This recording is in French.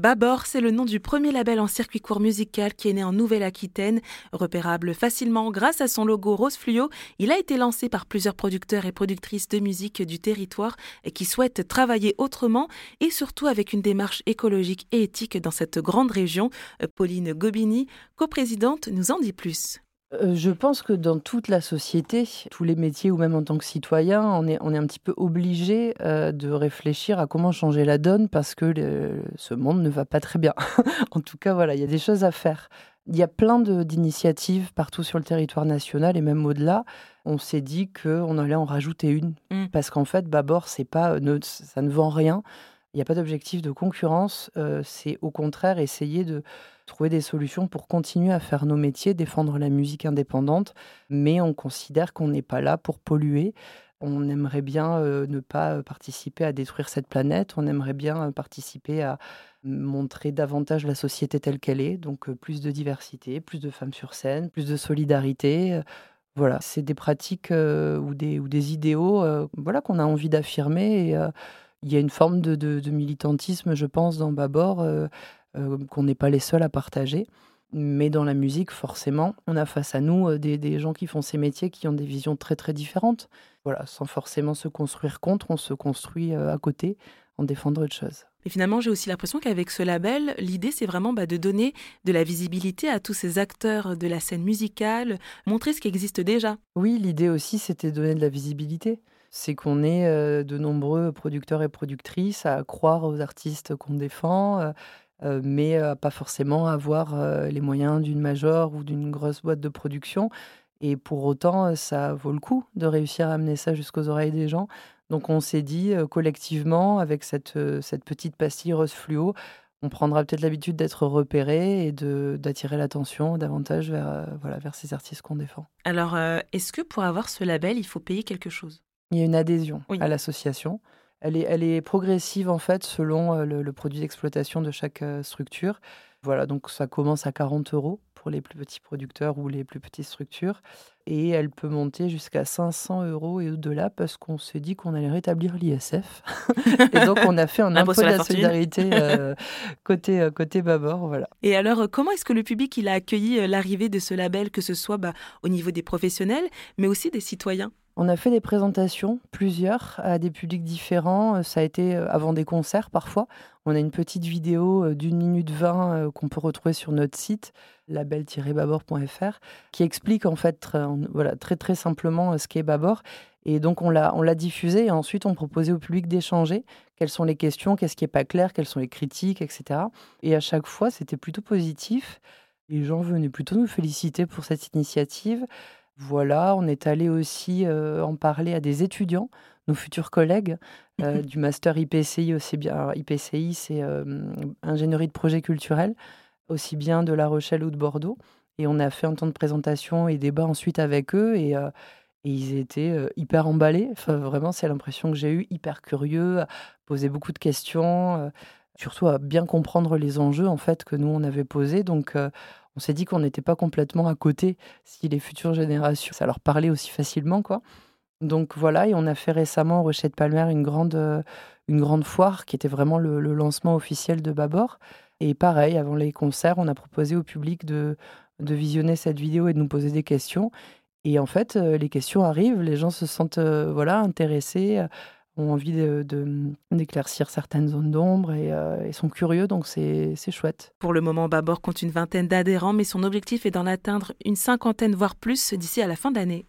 Babor, c'est le nom du premier label en circuit court musical qui est né en Nouvelle-Aquitaine. Repérable facilement grâce à son logo rose fluo, il a été lancé par plusieurs producteurs et productrices de musique du territoire qui souhaitent travailler autrement et surtout avec une démarche écologique et éthique dans cette grande région. Pauline Gobini, coprésidente, nous en dit plus. Euh, je pense que dans toute la société, tous les métiers ou même en tant que citoyen, on est, on est un petit peu obligé euh, de réfléchir à comment changer la donne parce que ce monde ne va pas très bien. en tout cas, voilà, il y a des choses à faire. Il y a plein d'initiatives partout sur le territoire national et même au-delà. On s'est dit qu'on allait en rajouter une mmh. parce qu'en fait, Babor, c'est pas, ça ne vend rien. Il n'y a pas d'objectif de concurrence. C'est au contraire essayer de trouver des solutions pour continuer à faire nos métiers, défendre la musique indépendante, mais on considère qu'on n'est pas là pour polluer. On aimerait bien ne pas participer à détruire cette planète, on aimerait bien participer à montrer davantage la société telle qu'elle est, donc plus de diversité, plus de femmes sur scène, plus de solidarité. Voilà, c'est des pratiques ou, des, ou des idéaux voilà, qu'on a envie d'affirmer. Il y a une forme de, de, militantisme, je pense, dans Babor euh, qu'on n'est pas les seuls à partager. Mais dans la musique, forcément, on a face à nous euh, des, gens qui font ces métiers qui ont des visions très très différentes. Voilà, sans forcément se construire contre, on se construit euh, à côté en défendant autre chose. Mais finalement, j'ai aussi l'impression qu'avec ce label, l'idée, c'est vraiment bah, de donner de la visibilité à tous ces acteurs de la scène musicale, montrer ce qui existe déjà. Oui, l'idée aussi, c'était de donner de la visibilité. C'est qu'on est de nombreux producteurs et productrices à croire aux artistes qu'on défend, euh, mais pas forcément avoir les moyens d'une major ou d'une grosse boîte de production. Et pour autant, ça vaut le coup de réussir à amener ça jusqu'aux oreilles des gens. Donc on s'est dit collectivement, avec cette, petite pastille rose fluo, on prendra peut-être l'habitude d'être repéré et d'attirer l'attention davantage vers ces artistes qu'on défend. Alors, est-ce que pour avoir ce label, il faut payer quelque chose? Il y a une adhésion à l'association. Elle est, elle est progressive en fait selon euh, le, produit d'exploitation de chaque euh, structure. Voilà, donc ça commence à 40 euros pour les plus petits producteurs ou les plus petites structures. Et elle peut monter jusqu'à 500 euros et au-delà parce qu'on s'est dit qu'on allait rétablir l'ISF. et donc on a fait un impôt de la, solidarité euh, côté, côté Babor. Voilà. Et alors, comment est-ce que le public il a accueilli l'arrivée de ce label, que ce soit bah, au niveau des professionnels, mais aussi des citoyens? On a fait des présentations, plusieurs, à des publics différents. Euh, ça a été euh, avant des concerts parfois. On a une petite vidéo euh, d'une minute vingt qu'on peut retrouver sur notre site, label-babor.fr, qui explique en fait voilà, très très simplement ce qu'est Babor. Et donc on l'a, on l'a diffusé et ensuite on proposait au public d'échanger quelles sont les questions, qu'est-ce qui n'est pas clair, quelles sont les critiques, etc. Et à chaque fois, c'était plutôt positif. Les gens venaient plutôt nous féliciter pour cette initiative. Voilà, on est allé aussi euh, en parler à des étudiants, nos futurs collègues euh, du master IPCI aussi bien. IPCI, c'est euh, ingénierie de projet culturel, aussi bien de La Rochelle ou de Bordeaux. Et on a fait un temps de présentation et débat ensuite avec eux et, ils étaient hyper emballés. Enfin, vraiment, c'est l'impression que j'ai eu, hyper curieux, poser beaucoup de questions, surtout à bien comprendre les enjeux en fait que nous on avait posés. Donc on s'est dit qu'on n'était pas complètement à côté si les futures générations, ça leur parlait aussi facilement, quoi. Donc voilà, et on a fait récemment au Rocher de Palmer une grande, euh, une grande foire qui était vraiment le, lancement officiel de Babor. Et pareil, avant les concerts, on a proposé au public de, de visionner cette vidéo et de nous poser des questions. Et en fait, euh, les questions arrivent, les gens se sentent euh, voilà intéressés ont envie d'éclaircir de, certaines zones d'ombre euh, et, sont curieux, donc c'est chouette. Pour le moment, Babor compte une vingtaine d'adhérents, mais son objectif est d'en atteindre une cinquantaine, voire plus, d'ici à la fin d'année.